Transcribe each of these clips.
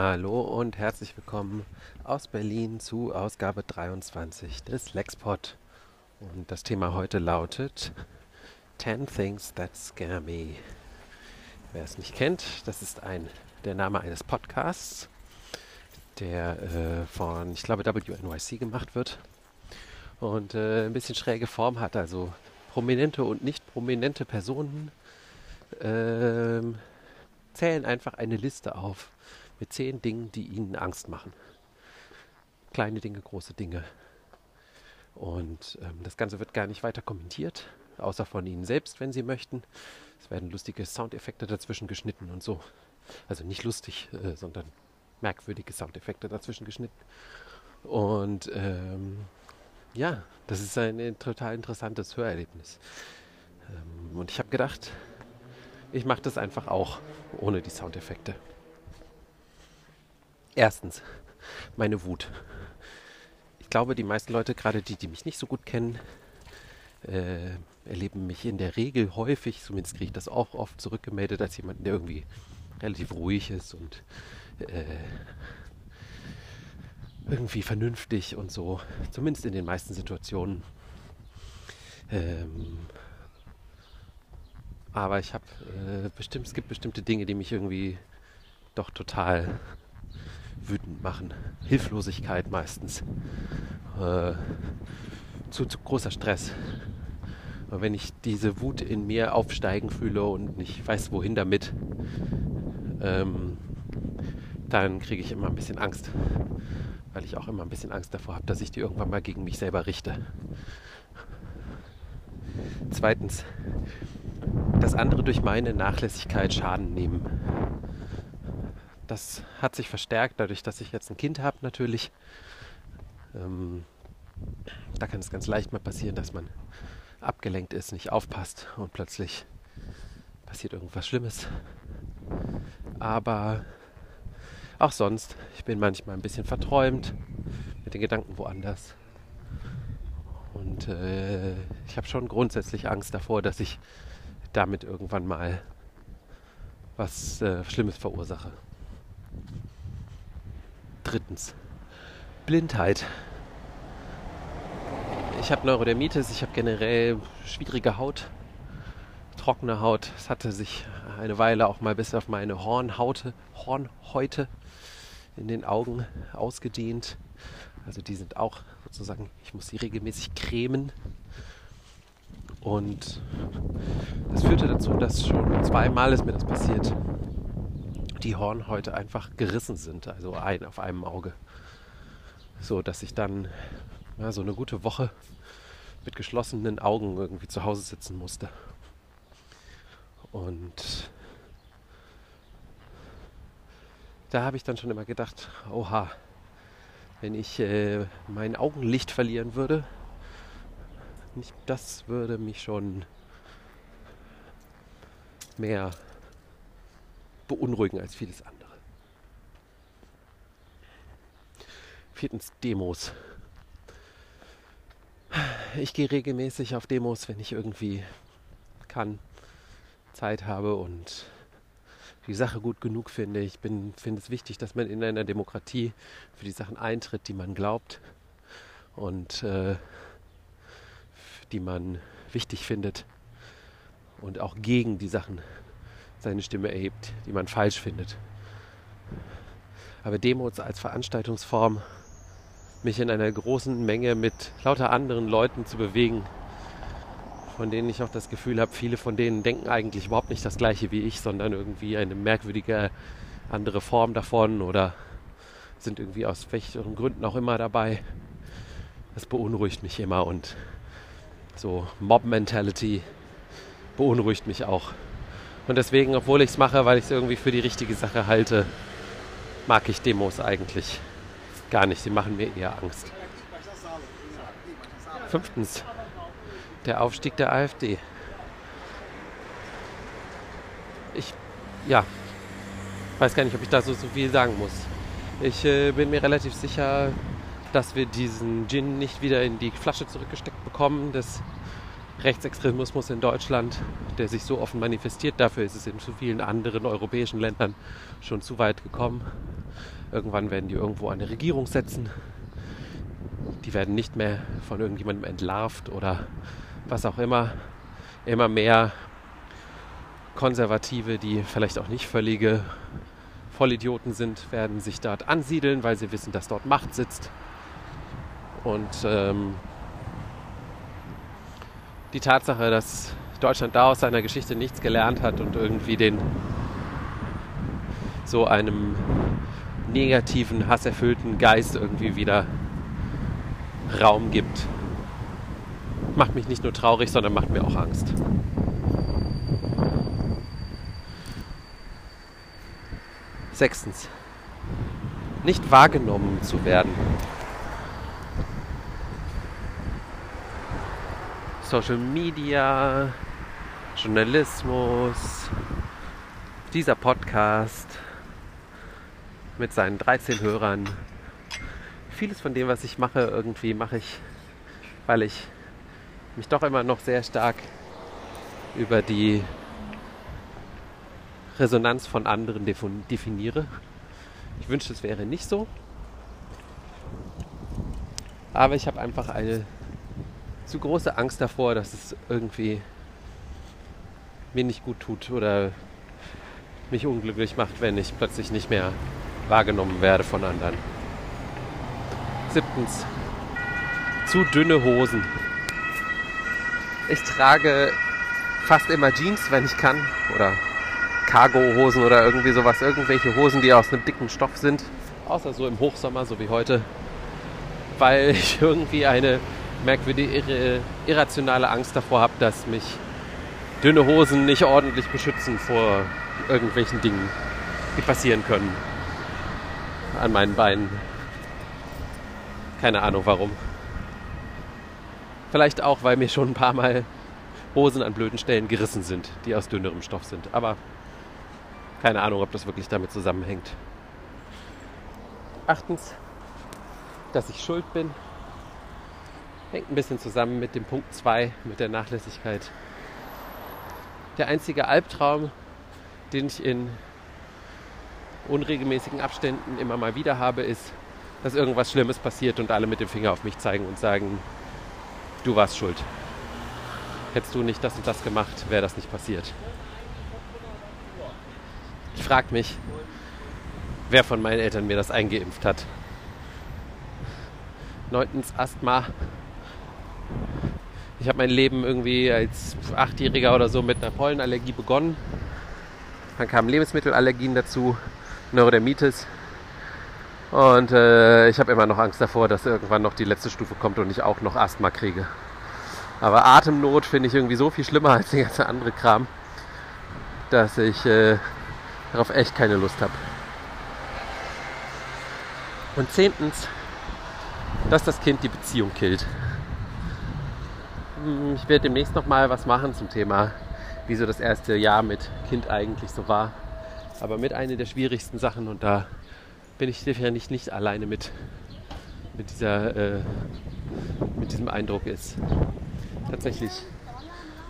Hallo und herzlich willkommen aus Berlin zu Ausgabe 23 des Lexpod. Und das Thema heute lautet 10 Things That Scare Me. Wer es nicht kennt, das ist ein, der Name eines Podcasts, der äh, von, ich glaube, WNYC gemacht wird und äh, ein bisschen schräge Form hat. Also prominente und nicht prominente Personen äh, zählen einfach eine Liste auf mit zehn Dingen, die ihnen Angst machen. Kleine Dinge, große Dinge. Und ähm, das Ganze wird gar nicht weiter kommentiert, außer von ihnen selbst, wenn sie möchten. Es werden lustige Soundeffekte dazwischen geschnitten und so. Also nicht lustig, äh, sondern merkwürdige Soundeffekte dazwischen geschnitten. Und ähm, ja, das ist ein total interessantes Hörerlebnis. Ähm, und ich habe gedacht, ich mache das einfach auch ohne die Soundeffekte. Erstens, meine Wut. Ich glaube, die meisten Leute, gerade die, die mich nicht so gut kennen, äh, erleben mich in der Regel häufig, zumindest kriege ich das auch oft zurückgemeldet, als jemand, der irgendwie relativ ruhig ist und äh, irgendwie vernünftig und so, zumindest in den meisten Situationen. Ähm, aber ich habe äh, bestimmt, es gibt bestimmte Dinge, die mich irgendwie doch total wütend machen. Hilflosigkeit meistens. Äh, zu, zu, großer Stress. Und wenn ich diese Wut in mir aufsteigen fühle und nicht weiß, wohin damit, ähm, dann kriege ich immer ein bisschen Angst. Weil ich auch immer ein bisschen Angst davor habe, dass ich die irgendwann mal gegen mich selber richte. Zweitens, dass andere durch meine Nachlässigkeit Schaden nehmen. Das hat sich verstärkt dadurch, dass ich jetzt ein Kind habe natürlich. Ähm, da kann es ganz leicht mal passieren, dass man abgelenkt ist, nicht aufpasst und plötzlich passiert irgendwas Schlimmes. Aber auch sonst, ich bin manchmal ein bisschen verträumt mit den Gedanken woanders. Und äh, ich habe schon grundsätzlich Angst davor, dass ich damit irgendwann mal was äh, Schlimmes verursache. Drittens, Blindheit. Ich habe Neurodermitis, ich habe generell schwierige Haut, trockene Haut. Es hatte sich eine Weile auch mal bis auf meine Hornhaute, Hornhäute in den Augen ausgedehnt. Also die sind auch sozusagen, ich muss sie regelmäßig cremen. Und das führte dazu, dass schon zweimal ist mir das passiert, die Hornhäute einfach gerissen sind, also ein auf einem Auge. So dass ich dann ja, so eine gute Woche mit geschlossenen Augen irgendwie zu Hause sitzen musste. Und da habe ich dann schon immer gedacht, oha, wenn ich äh, mein Augenlicht verlieren würde, nicht, das würde mich schon mehr beunruhigen als vieles andere. Viertens Demos. Ich gehe regelmäßig auf Demos, wenn ich irgendwie kann, Zeit habe und die Sache gut genug finde. Ich finde es wichtig, dass man in einer Demokratie für die Sachen eintritt, die man glaubt und äh, die man wichtig findet und auch gegen die Sachen seine Stimme erhebt, die man falsch findet. Aber Demos als Veranstaltungsform, mich in einer großen Menge mit lauter anderen Leuten zu bewegen, von denen ich auch das Gefühl habe, viele von denen denken eigentlich überhaupt nicht das gleiche wie ich, sondern irgendwie eine merkwürdige andere Form davon oder sind irgendwie aus welchen Gründen auch immer dabei. Das beunruhigt mich immer und so Mob-Mentality beunruhigt mich auch. Und deswegen, obwohl ich es mache, weil ich es irgendwie für die richtige Sache halte, mag ich Demos eigentlich gar nicht. Sie machen mir eher Angst. Fünftens, der Aufstieg der AfD. Ich, ja, weiß gar nicht, ob ich da so, so viel sagen muss. Ich äh, bin mir relativ sicher, dass wir diesen Gin nicht wieder in die Flasche zurückgesteckt bekommen. Das Rechtsextremismus in Deutschland, der sich so offen manifestiert. Dafür ist es in zu vielen anderen europäischen Ländern schon zu weit gekommen. Irgendwann werden die irgendwo eine Regierung setzen. Die werden nicht mehr von irgendjemandem entlarvt oder was auch immer. Immer mehr Konservative, die vielleicht auch nicht völlige Vollidioten sind, werden sich dort ansiedeln, weil sie wissen, dass dort Macht sitzt. Und ähm, die Tatsache, dass Deutschland da aus seiner Geschichte nichts gelernt hat und irgendwie den so einem negativen, hasserfüllten Geist irgendwie wieder Raum gibt. Macht mich nicht nur traurig, sondern macht mir auch Angst. Sechstens. Nicht wahrgenommen zu werden. Social Media, Journalismus, dieser Podcast mit seinen 13 Hörern. Vieles von dem, was ich mache, irgendwie mache ich, weil ich mich doch immer noch sehr stark über die Resonanz von anderen definiere. Ich wünschte, es wäre nicht so. Aber ich habe einfach eine zu große Angst davor, dass es irgendwie mir nicht gut tut oder mich unglücklich macht, wenn ich plötzlich nicht mehr wahrgenommen werde von anderen. Siebtens. Zu dünne Hosen. Ich trage fast immer Jeans, wenn ich kann. Oder Cargo-Hosen oder irgendwie sowas. Irgendwelche Hosen, die aus einem dicken Stoff sind. Außer so im Hochsommer, so wie heute. Weil ich irgendwie eine merkwürdige, irrationale Angst davor habe, dass mich dünne Hosen nicht ordentlich beschützen vor irgendwelchen Dingen, die passieren können an meinen Beinen. Keine Ahnung warum. Vielleicht auch, weil mir schon ein paar Mal Hosen an blöden Stellen gerissen sind, die aus dünnerem Stoff sind. Aber keine Ahnung, ob das wirklich damit zusammenhängt. Achtens, dass ich schuld bin, hängt ein bisschen zusammen mit dem Punkt 2, mit der Nachlässigkeit. Der einzige Albtraum, den ich in unregelmäßigen Abständen immer mal wieder habe, ist, dass irgendwas Schlimmes passiert und alle mit dem Finger auf mich zeigen und sagen, du warst schuld. Hättest du nicht das und das gemacht, wäre das nicht passiert. Ich frage mich, wer von meinen Eltern mir das eingeimpft hat. Neuntens Asthma. Ich habe mein Leben irgendwie als Achtjähriger oder so mit einer Pollenallergie begonnen. Dann kamen Lebensmittelallergien dazu. Neurodermitis. Und äh, ich habe immer noch Angst davor, dass irgendwann noch die letzte Stufe kommt und ich auch noch Asthma kriege. Aber Atemnot finde ich irgendwie so viel schlimmer als der ganze andere Kram, dass ich äh, darauf echt keine Lust habe. Und zehntens, dass das Kind die Beziehung killt. Hm, ich werde demnächst nochmal was machen zum Thema, wie so das erste Jahr mit Kind eigentlich so war aber mit einer der schwierigsten Sachen und da bin ich definitiv nicht alleine mit, mit, dieser, äh, mit diesem Eindruck ist. Tatsächlich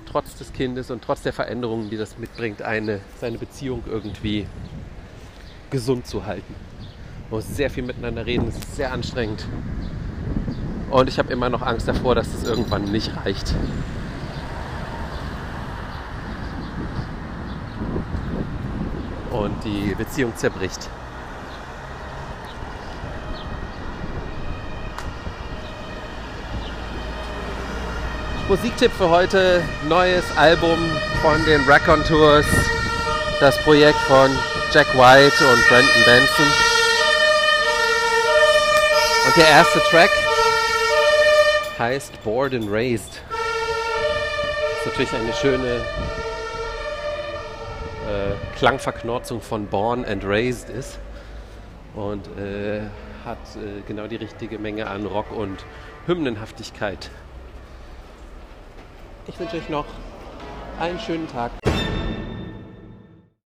trotz des Kindes und trotz der Veränderungen, die das mitbringt, eine, seine Beziehung irgendwie gesund zu halten. Man muss sehr viel miteinander reden, es ist sehr anstrengend. Und ich habe immer noch Angst davor, dass das irgendwann nicht reicht. und die Beziehung zerbricht. Musiktipp für heute, neues Album von den Tours, das Projekt von Jack White und Brandon Benson. Und der erste Track heißt Bored and Raised. Das ist natürlich eine schöne äh, Klangverknorzung von Born and Raised ist und äh, hat äh, genau die richtige Menge an Rock und Hymnenhaftigkeit. Ich wünsche euch noch einen schönen Tag.